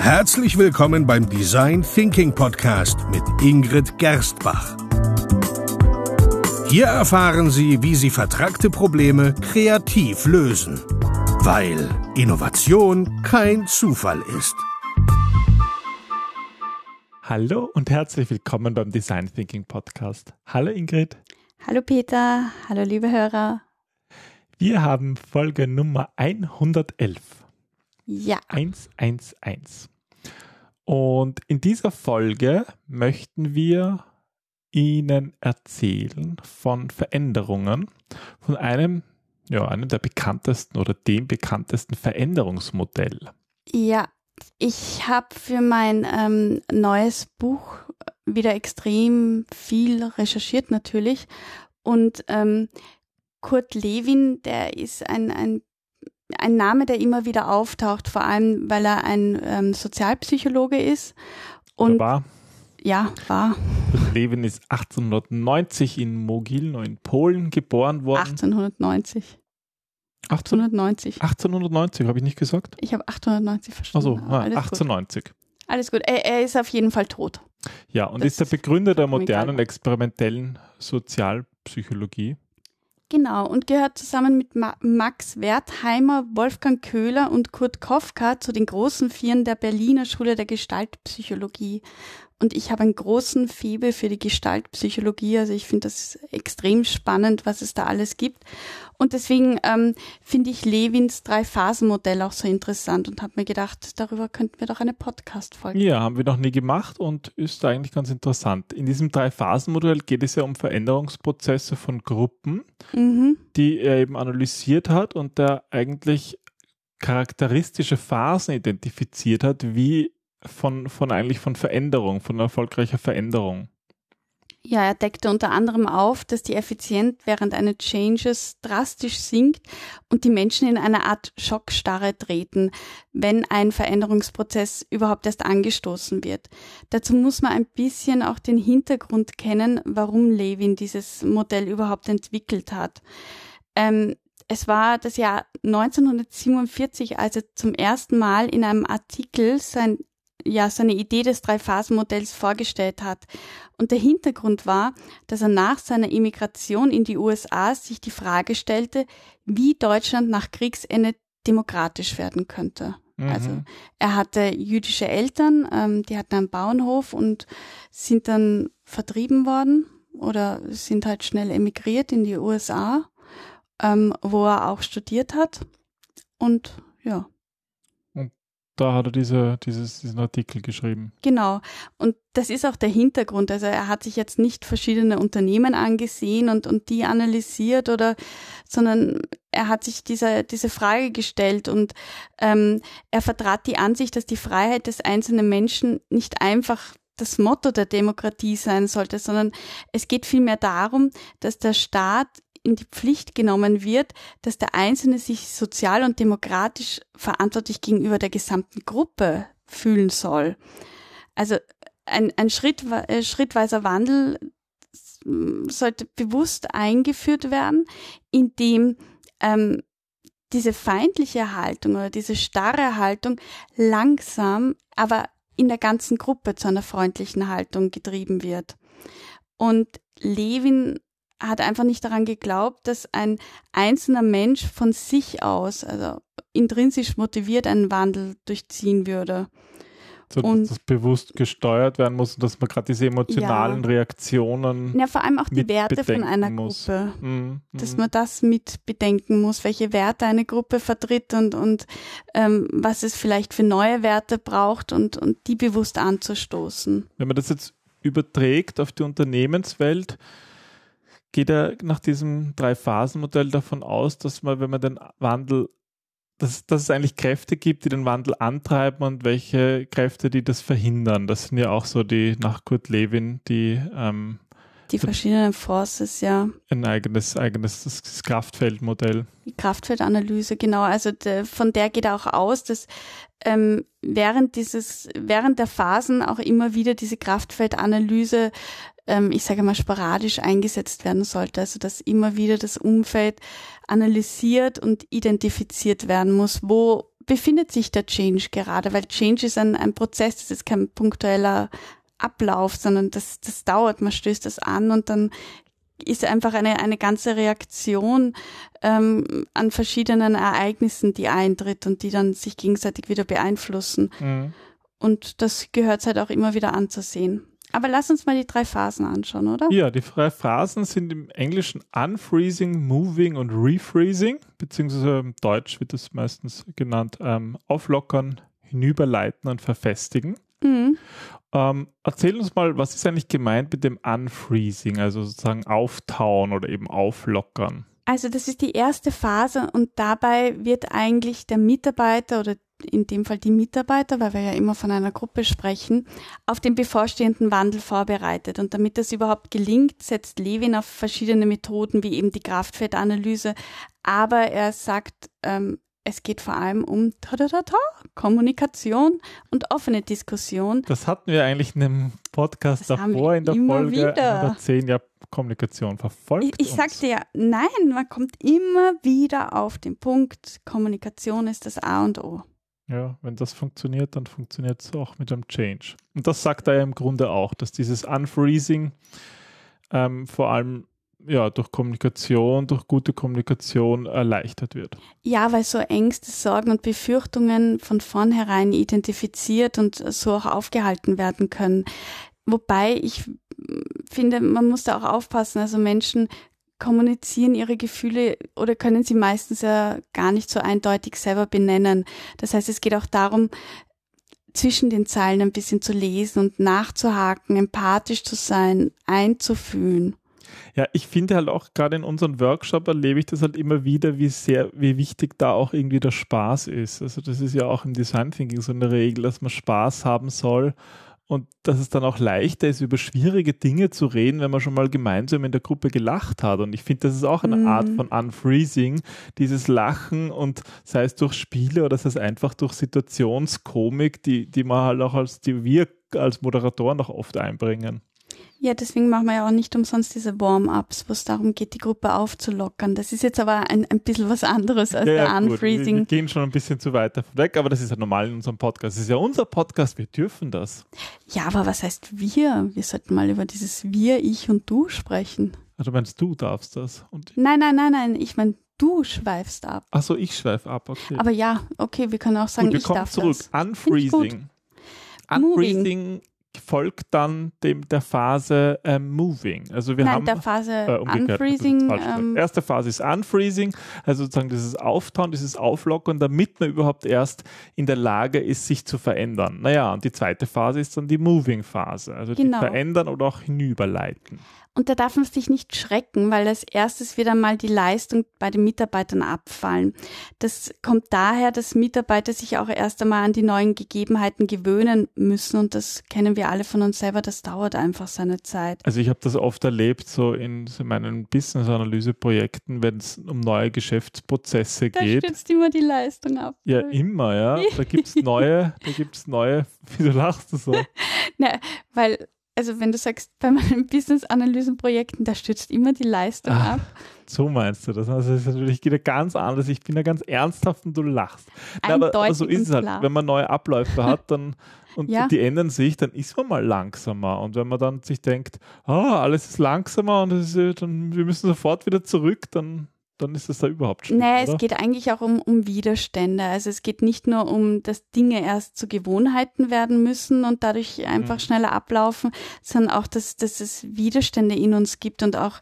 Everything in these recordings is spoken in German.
Herzlich willkommen beim Design Thinking Podcast mit Ingrid Gerstbach. Hier erfahren Sie, wie Sie vertragte Probleme kreativ lösen, weil Innovation kein Zufall ist. Hallo und herzlich willkommen beim Design Thinking Podcast. Hallo Ingrid. Hallo Peter, hallo liebe Hörer. Wir haben Folge Nummer 111. Ja. 111. Und in dieser Folge möchten wir Ihnen erzählen von Veränderungen, von einem, ja, einem der bekanntesten oder dem bekanntesten Veränderungsmodell. Ja, ich habe für mein ähm, neues Buch wieder extrem viel recherchiert natürlich. Und ähm, Kurt Lewin, der ist ein, ein, ein Name, der immer wieder auftaucht, vor allem weil er ein ähm, Sozialpsychologe ist. Und war. Ja, war. Lewin ist 1890 in Mogilno in Polen geboren worden. 1890. 1890. 1890, habe ich nicht gesagt? Ich habe 1890 verstanden. Also ah, 1890. Gut. Alles gut. Er, er, ist auf jeden Fall tot. Ja, und das ist der Begründer der modernen experimentellen Sozialpsychologie. Genau, und gehört zusammen mit Ma Max Wertheimer, Wolfgang Köhler und Kurt Kofka zu den großen Vieren der Berliner Schule der Gestaltpsychologie. Und ich habe einen großen Febel für die Gestaltpsychologie. Also ich finde das extrem spannend, was es da alles gibt. Und deswegen ähm, finde ich Lewins Drei-Phasen-Modell auch so interessant und habe mir gedacht, darüber könnten wir doch eine Podcast-Folge Ja, haben wir noch nie gemacht und ist eigentlich ganz interessant. In diesem Drei-Phasen-Modell geht es ja um Veränderungsprozesse von Gruppen, mhm. die er eben analysiert hat und der eigentlich charakteristische Phasen identifiziert hat, wie von, von eigentlich von Veränderung, von erfolgreicher Veränderung. Ja, er deckte unter anderem auf, dass die Effizienz während eines Changes drastisch sinkt und die Menschen in eine Art Schockstarre treten, wenn ein Veränderungsprozess überhaupt erst angestoßen wird. Dazu muss man ein bisschen auch den Hintergrund kennen, warum Levin dieses Modell überhaupt entwickelt hat. Ähm, es war das Jahr 1947, als er zum ersten Mal in einem Artikel sein ja seine Idee des Drei-Phasen-Modells vorgestellt hat. Und der Hintergrund war, dass er nach seiner Immigration in die USA sich die Frage stellte, wie Deutschland nach Kriegsende demokratisch werden könnte. Mhm. Also er hatte jüdische Eltern, ähm, die hatten einen Bauernhof und sind dann vertrieben worden oder sind halt schnell emigriert in die USA, ähm, wo er auch studiert hat. Und ja, da hat er diese, dieses, diesen Artikel geschrieben. Genau. Und das ist auch der Hintergrund. Also er hat sich jetzt nicht verschiedene Unternehmen angesehen und, und die analysiert oder, sondern er hat sich diese, diese Frage gestellt und ähm, er vertrat die Ansicht, dass die Freiheit des einzelnen Menschen nicht einfach das Motto der Demokratie sein sollte, sondern es geht vielmehr darum, dass der Staat in die Pflicht genommen wird, dass der Einzelne sich sozial und demokratisch verantwortlich gegenüber der gesamten Gruppe fühlen soll. Also ein, ein Schritt, äh, schrittweiser Wandel sollte bewusst eingeführt werden, indem ähm, diese feindliche Haltung oder diese starre Haltung langsam, aber in der ganzen Gruppe zu einer freundlichen Haltung getrieben wird. Und Levin hat einfach nicht daran geglaubt, dass ein einzelner Mensch von sich aus, also intrinsisch motiviert, einen Wandel durchziehen würde. So, und, dass das bewusst gesteuert werden muss und dass man gerade diese emotionalen ja, Reaktionen. Ja, vor allem auch die Werte von einer muss. Gruppe. Mm, dass man das mit bedenken muss, welche Werte eine Gruppe vertritt und, und ähm, was es vielleicht für neue Werte braucht und, und die bewusst anzustoßen. Wenn man das jetzt überträgt auf die Unternehmenswelt, geht er nach diesem Drei-Phasen-Modell davon aus, dass man, wenn man den Wandel, dass, dass es eigentlich Kräfte gibt, die den Wandel antreiben und welche Kräfte, die das verhindern. Das sind ja auch so die, nach Kurt Lewin, die ähm, die verschiedenen Forces, ja. Ein eigenes, eigenes Kraftfeldmodell. Die Kraftfeldanalyse, genau. Also de, von der geht auch aus, dass ähm, während dieses, während der Phasen auch immer wieder diese Kraftfeldanalyse ähm, ich sage mal, sporadisch eingesetzt werden sollte. Also dass immer wieder das Umfeld analysiert und identifiziert werden muss. Wo befindet sich der Change gerade? Weil Change ist ein, ein Prozess, das ist kein punktueller Ablauf, sondern das, das dauert, man stößt das an und dann ist einfach eine, eine ganze Reaktion ähm, an verschiedenen Ereignissen, die eintritt und die dann sich gegenseitig wieder beeinflussen. Mhm. Und das gehört halt auch immer wieder anzusehen. Aber lass uns mal die drei Phasen anschauen, oder? Ja, die drei Phasen sind im Englischen Unfreezing, Moving und Refreezing, beziehungsweise im Deutsch wird das meistens genannt ähm, Auflockern, Hinüberleiten und Verfestigen. Mhm. Ähm, erzähl uns mal, was ist eigentlich gemeint mit dem Unfreezing, also sozusagen auftauen oder eben auflockern? Also das ist die erste Phase und dabei wird eigentlich der Mitarbeiter oder in dem Fall die Mitarbeiter, weil wir ja immer von einer Gruppe sprechen, auf den bevorstehenden Wandel vorbereitet. Und damit das überhaupt gelingt, setzt Levin auf verschiedene Methoden, wie eben die Kraftwertanalyse. Aber er sagt, ähm, es geht vor allem um ta -ta -ta Kommunikation und offene Diskussion. Das hatten wir eigentlich in einem Podcast das davor in der Folge wieder. 10 Jahre Kommunikation verfolgt. Ich, ich sagte ja, nein, man kommt immer wieder auf den Punkt, Kommunikation ist das A und O. Ja, wenn das funktioniert, dann funktioniert es auch mit dem Change. Und das sagt er ja im Grunde auch, dass dieses Unfreezing ähm, vor allem ja, durch Kommunikation, durch gute Kommunikation erleichtert wird. Ja, weil so Ängste, Sorgen und Befürchtungen von vornherein identifiziert und so auch aufgehalten werden können. Wobei ich finde, man muss da auch aufpassen. Also Menschen kommunizieren ihre Gefühle oder können sie meistens ja gar nicht so eindeutig selber benennen. Das heißt, es geht auch darum, zwischen den Zeilen ein bisschen zu lesen und nachzuhaken, empathisch zu sein, einzufühlen. Ja, ich finde halt auch gerade in unserem Workshop erlebe ich das halt immer wieder, wie sehr, wie wichtig da auch irgendwie der Spaß ist. Also das ist ja auch im Design Thinking so eine Regel, dass man Spaß haben soll und dass es dann auch leichter ist, über schwierige Dinge zu reden, wenn man schon mal gemeinsam in der Gruppe gelacht hat. Und ich finde, das ist auch eine mhm. Art von Unfreezing, dieses Lachen und sei es durch Spiele oder sei es einfach durch Situationskomik, die, die man halt auch als, die wir als Moderatoren auch oft einbringen. Ja, deswegen machen wir ja auch nicht umsonst diese Warm-ups, wo es darum geht, die Gruppe aufzulockern. Das ist jetzt aber ein, ein bisschen was anderes als ja, der Unfreezing. Wir, wir, gehen schon ein bisschen zu weit davon weg, aber das ist ja normal in unserem Podcast. Das ist ja unser Podcast, wir dürfen das. Ja, aber was heißt wir? Wir sollten mal über dieses Wir, ich und du sprechen. Also meinst du darfst das? Und nein, nein, nein, nein. Ich meine, du schweifst ab. Ach so, ich schweife ab, okay. Aber ja, okay, wir können auch sagen, Gut, wir ich kommen darf zurück. Das. Unfreezing. Unfreezing folgt dann dem der Phase ähm, Moving. Also wir Nein, haben der Phase äh, Unfreezing. Ähm, Erste Phase ist Unfreezing, also sozusagen dieses Auftauen, dieses Auflockern, damit man überhaupt erst in der Lage ist, sich zu verändern. Naja, und die zweite Phase ist dann die Moving Phase, also genau. die verändern oder auch hinüberleiten. Und da darf man sich nicht schrecken, weil als erstes wird einmal die Leistung bei den Mitarbeitern abfallen. Das kommt daher, dass Mitarbeiter sich auch erst einmal an die neuen Gegebenheiten gewöhnen müssen und das kennen wir alle von uns selber, das dauert einfach seine Zeit. Also ich habe das oft erlebt, so in meinen Business-Analyse-Projekten, wenn es um neue Geschäftsprozesse da geht. Da stützt immer die Leistung ab. Ja, immer, ja. Da gibt es neue, da gibt es neue, wieso lachst du so? Na, weil also wenn du sagst, bei meinen Business-Analysen-Projekten, da stützt immer die Leistung Ach, ab. So meinst du das? Also das ist natürlich wieder ganz anders. Ich bin da ganz ernsthaft und du lachst. Na, aber, aber, so ist es halt. Klar. Wenn man neue Abläufe hat dann, und ja. die ändern sich, dann ist man mal langsamer. Und wenn man dann sich denkt, oh, alles ist langsamer und ist, dann, wir müssen sofort wieder zurück, dann dann ist es da überhaupt schwierig. Naja, oder? es geht eigentlich auch um, um Widerstände. Also es geht nicht nur um, dass Dinge erst zu Gewohnheiten werden müssen und dadurch einfach mhm. schneller ablaufen, sondern auch, dass, dass es Widerstände in uns gibt und auch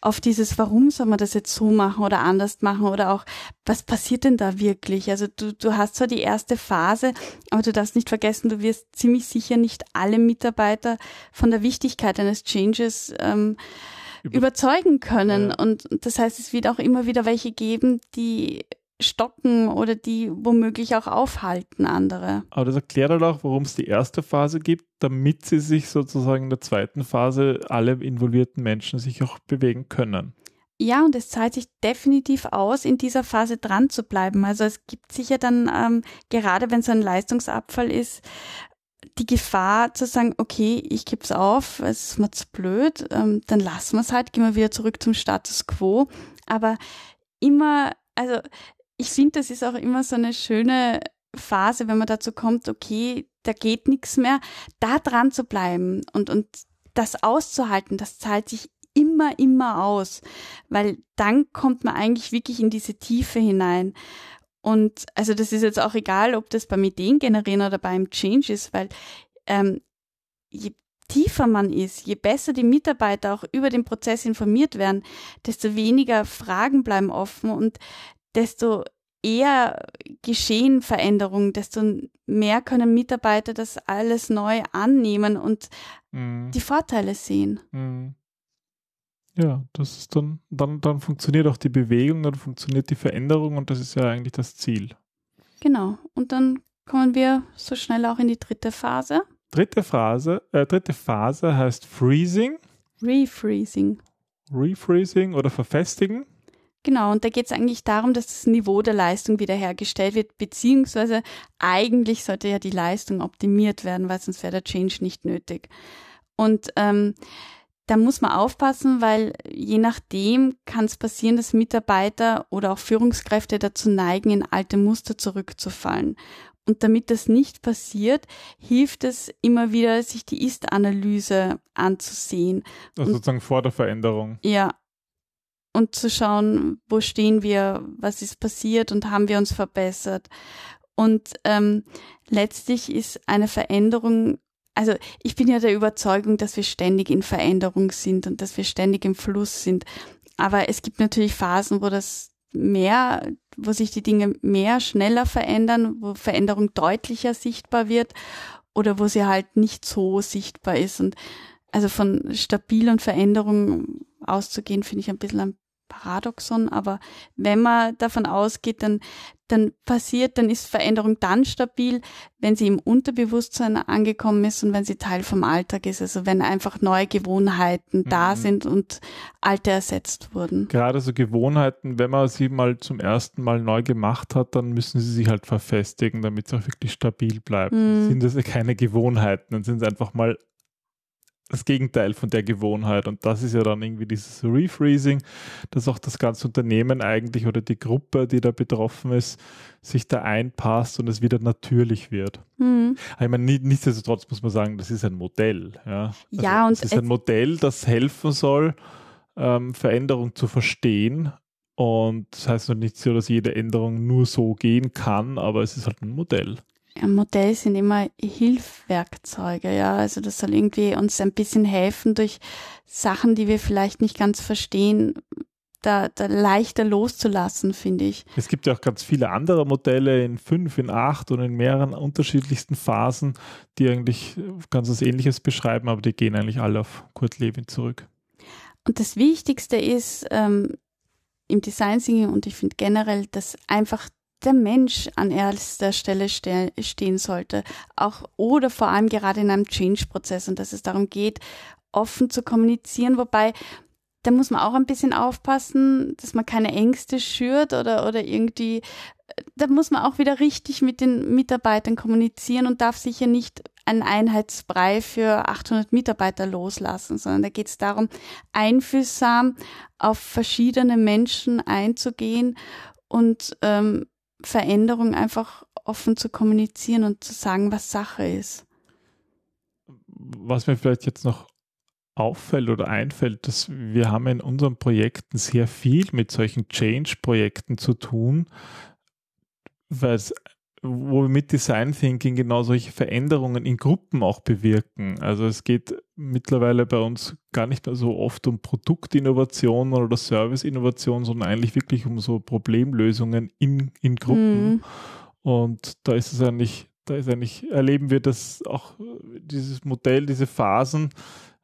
auf dieses, warum soll man das jetzt so machen oder anders machen oder auch, was passiert denn da wirklich? Also du, du hast zwar die erste Phase, aber du darfst nicht vergessen, du wirst ziemlich sicher nicht alle Mitarbeiter von der Wichtigkeit eines Changes ähm, überzeugen können. Ja. Und das heißt, es wird auch immer wieder welche geben, die stocken oder die womöglich auch aufhalten andere. Aber das erklärt halt auch, warum es die erste Phase gibt, damit sie sich sozusagen in der zweiten Phase alle involvierten Menschen sich auch bewegen können. Ja, und es zahlt sich definitiv aus, in dieser Phase dran zu bleiben. Also es gibt sicher dann, ähm, gerade wenn so ein Leistungsabfall ist, die Gefahr zu sagen, okay, ich gebe es auf, es ist mir zu blöd, ähm, dann lassen wir es halt, gehen wir wieder zurück zum Status quo. Aber immer, also ich finde, das ist auch immer so eine schöne Phase, wenn man dazu kommt, okay, da geht nichts mehr, da dran zu bleiben und, und das auszuhalten, das zahlt sich immer, immer aus, weil dann kommt man eigentlich wirklich in diese Tiefe hinein. Und also das ist jetzt auch egal, ob das beim Ideen generieren oder beim Change ist, weil ähm, je tiefer man ist, je besser die Mitarbeiter auch über den Prozess informiert werden, desto weniger Fragen bleiben offen und desto eher geschehen Veränderungen, desto mehr können Mitarbeiter das alles neu annehmen und mhm. die Vorteile sehen. Mhm. Ja, das ist dann, dann, dann funktioniert auch die Bewegung, dann funktioniert die Veränderung und das ist ja eigentlich das Ziel. Genau. Und dann kommen wir so schnell auch in die dritte Phase. Dritte Phase, äh, dritte Phase heißt Freezing. Refreezing. Refreezing oder Verfestigen. Genau, und da geht es eigentlich darum, dass das Niveau der Leistung wiederhergestellt wird, beziehungsweise eigentlich sollte ja die Leistung optimiert werden, weil sonst wäre der Change nicht nötig. Und ähm, da muss man aufpassen, weil je nachdem kann es passieren, dass Mitarbeiter oder auch Führungskräfte dazu neigen, in alte Muster zurückzufallen. Und damit das nicht passiert, hilft es immer wieder, sich die Ist-Analyse anzusehen. Also sozusagen vor der Veränderung. Ja. Und zu schauen, wo stehen wir, was ist passiert und haben wir uns verbessert. Und ähm, letztlich ist eine Veränderung also ich bin ja der Überzeugung, dass wir ständig in Veränderung sind und dass wir ständig im Fluss sind. Aber es gibt natürlich Phasen, wo das mehr, wo sich die Dinge mehr schneller verändern, wo Veränderung deutlicher sichtbar wird oder wo sie halt nicht so sichtbar ist. Und also von stabil und Veränderung auszugehen, finde ich ein bisschen Paradoxon, aber wenn man davon ausgeht, dann, dann passiert, dann ist Veränderung dann stabil, wenn sie im Unterbewusstsein angekommen ist und wenn sie Teil vom Alltag ist. Also wenn einfach neue Gewohnheiten mhm. da sind und alte ersetzt wurden. Gerade so Gewohnheiten, wenn man sie mal zum ersten Mal neu gemacht hat, dann müssen sie sich halt verfestigen, damit sie auch wirklich stabil bleiben. Mhm. Sind das keine Gewohnheiten, dann sind sie einfach mal das Gegenteil von der Gewohnheit. Und das ist ja dann irgendwie dieses Refreezing, dass auch das ganze Unternehmen eigentlich oder die Gruppe, die da betroffen ist, sich da einpasst und es wieder natürlich wird. Mhm. Ich meine, nichtsdestotrotz muss man sagen, das ist ein Modell. Ja, also ja und es ist ein Modell, das helfen soll, ähm, Veränderung zu verstehen. Und das heißt noch nicht so, dass jede Änderung nur so gehen kann, aber es ist halt ein Modell. Ein Modell sind immer Hilfwerkzeuge, ja. Also das soll irgendwie uns ein bisschen helfen durch Sachen, die wir vielleicht nicht ganz verstehen, da, da leichter loszulassen, finde ich. Es gibt ja auch ganz viele andere Modelle in fünf, in acht und in mehreren unterschiedlichsten Phasen, die eigentlich ganz was Ähnliches beschreiben, aber die gehen eigentlich alle auf Kurt Lewin zurück. Und das Wichtigste ist ähm, im Design Thinking und ich finde generell, dass einfach der Mensch an erster Stelle ste stehen sollte, auch oder vor allem gerade in einem Change-Prozess. Und dass es darum geht, offen zu kommunizieren, wobei da muss man auch ein bisschen aufpassen, dass man keine Ängste schürt oder, oder irgendwie, da muss man auch wieder richtig mit den Mitarbeitern kommunizieren und darf sicher nicht einen Einheitsbrei für 800 Mitarbeiter loslassen, sondern da geht es darum, einfühlsam auf verschiedene Menschen einzugehen und ähm, Veränderung einfach offen zu kommunizieren und zu sagen, was Sache ist. Was mir vielleicht jetzt noch auffällt oder einfällt, dass wir haben in unseren Projekten sehr viel mit solchen Change-Projekten zu tun, weil es wo wir mit Design Thinking genau solche Veränderungen in Gruppen auch bewirken. Also es geht mittlerweile bei uns gar nicht mehr so oft um Produktinnovation oder Serviceinnovation, sondern eigentlich wirklich um so Problemlösungen in, in Gruppen. Mhm. Und da ist es eigentlich, da ist eigentlich, erleben wir das auch, dieses Modell, diese Phasen,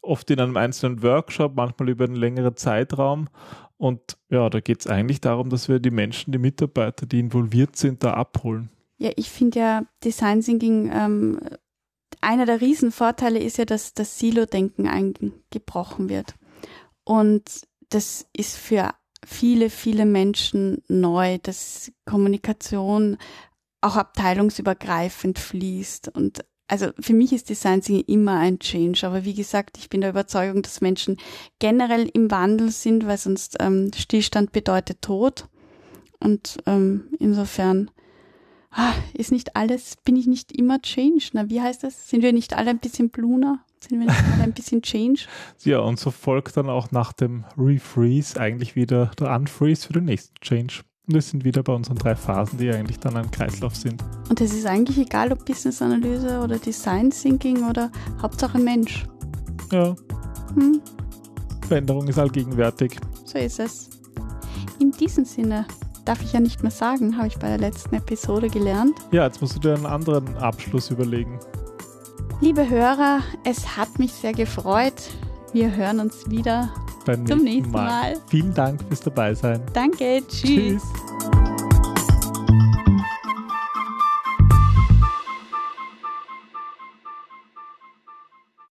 oft in einem einzelnen Workshop, manchmal über einen längeren Zeitraum. Und ja, da geht es eigentlich darum, dass wir die Menschen, die Mitarbeiter, die involviert sind, da abholen. Ja, ich finde ja Design Thinking, ähm, einer der Riesenvorteile ist ja, dass das Silo-Denken eingebrochen wird. Und das ist für viele, viele Menschen neu, dass Kommunikation auch abteilungsübergreifend fließt. Und also für mich ist Design Thinking immer ein Change. Aber wie gesagt, ich bin der Überzeugung, dass Menschen generell im Wandel sind, weil sonst ähm, Stillstand bedeutet Tod. Und ähm, insofern ist nicht alles, bin ich nicht immer Change. Na, wie heißt das? Sind wir nicht alle ein bisschen Bluner? Sind wir nicht alle ein bisschen Change? Ja, und so folgt dann auch nach dem Refreeze eigentlich wieder der Unfreeze für den nächsten Change. Und wir sind wieder bei unseren drei Phasen, die eigentlich dann ein Kreislauf sind. Und es ist eigentlich egal, ob Business Analyse oder Design Thinking oder Hauptsache Mensch. Ja. Hm? Veränderung ist allgegenwärtig. So ist es. In diesem Sinne darf ich ja nicht mehr sagen, habe ich bei der letzten Episode gelernt. Ja, jetzt musst du dir einen anderen Abschluss überlegen. Liebe Hörer, es hat mich sehr gefreut. Wir hören uns wieder Beim zum nächsten nächsten Mal. Vielen Dank fürs Dabeisein. Danke, tschüss. tschüss.